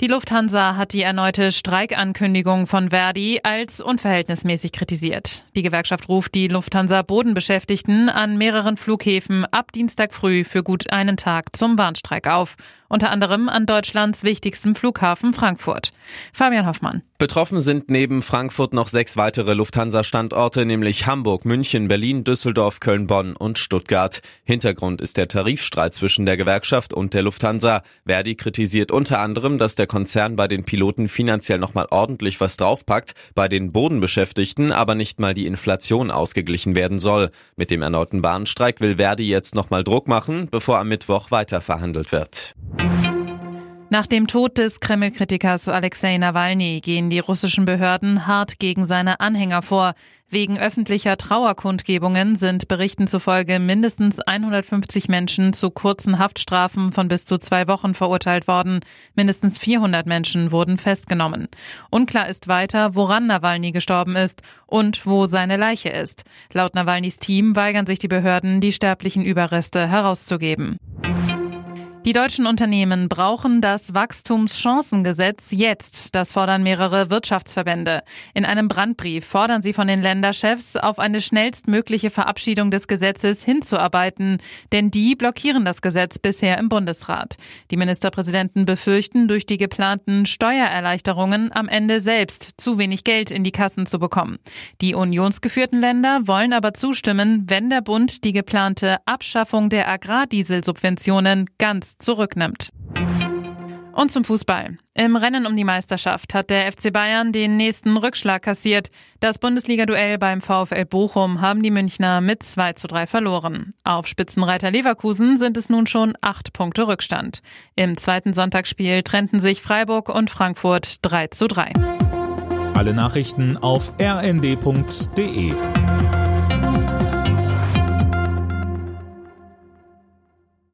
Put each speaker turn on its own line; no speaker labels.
Die Lufthansa hat die erneute Streikankündigung von Verdi als unverhältnismäßig kritisiert. Die Gewerkschaft ruft die Lufthansa Bodenbeschäftigten an mehreren Flughäfen ab Dienstag früh für gut einen Tag zum Warnstreik auf unter anderem an Deutschlands wichtigstem Flughafen Frankfurt. Fabian Hoffmann.
Betroffen sind neben Frankfurt noch sechs weitere Lufthansa-Standorte, nämlich Hamburg, München, Berlin, Düsseldorf, Köln, Bonn und Stuttgart. Hintergrund ist der Tarifstreit zwischen der Gewerkschaft und der Lufthansa. Verdi kritisiert unter anderem, dass der Konzern bei den Piloten finanziell nochmal ordentlich was draufpackt, bei den Bodenbeschäftigten aber nicht mal die Inflation ausgeglichen werden soll. Mit dem erneuten Bahnstreik will Verdi jetzt nochmal Druck machen, bevor am Mittwoch weiter verhandelt wird.
Nach dem Tod des Kreml-Kritikers Alexei Nawalny gehen die russischen Behörden hart gegen seine Anhänger vor. Wegen öffentlicher Trauerkundgebungen sind Berichten zufolge mindestens 150 Menschen zu kurzen Haftstrafen von bis zu zwei Wochen verurteilt worden. Mindestens 400 Menschen wurden festgenommen. Unklar ist weiter, woran Nawalny gestorben ist und wo seine Leiche ist. Laut Nawalnys Team weigern sich die Behörden, die sterblichen Überreste herauszugeben. Die deutschen Unternehmen brauchen das Wachstumschancengesetz jetzt. Das fordern mehrere Wirtschaftsverbände. In einem Brandbrief fordern sie von den Länderchefs, auf eine schnellstmögliche Verabschiedung des Gesetzes hinzuarbeiten, denn die blockieren das Gesetz bisher im Bundesrat. Die Ministerpräsidenten befürchten, durch die geplanten Steuererleichterungen am Ende selbst zu wenig Geld in die Kassen zu bekommen. Die unionsgeführten Länder wollen aber zustimmen, wenn der Bund die geplante Abschaffung der Agrardieselsubventionen ganz zurücknimmt. Und zum Fußball. Im Rennen um die Meisterschaft hat der FC Bayern den nächsten Rückschlag kassiert. Das Bundesliga-Duell beim VfL Bochum haben die Münchner mit 2 zu 3 verloren. Auf Spitzenreiter Leverkusen sind es nun schon acht Punkte Rückstand. Im zweiten Sonntagsspiel trennten sich Freiburg und Frankfurt 3 zu 3.
Alle Nachrichten auf rnd.de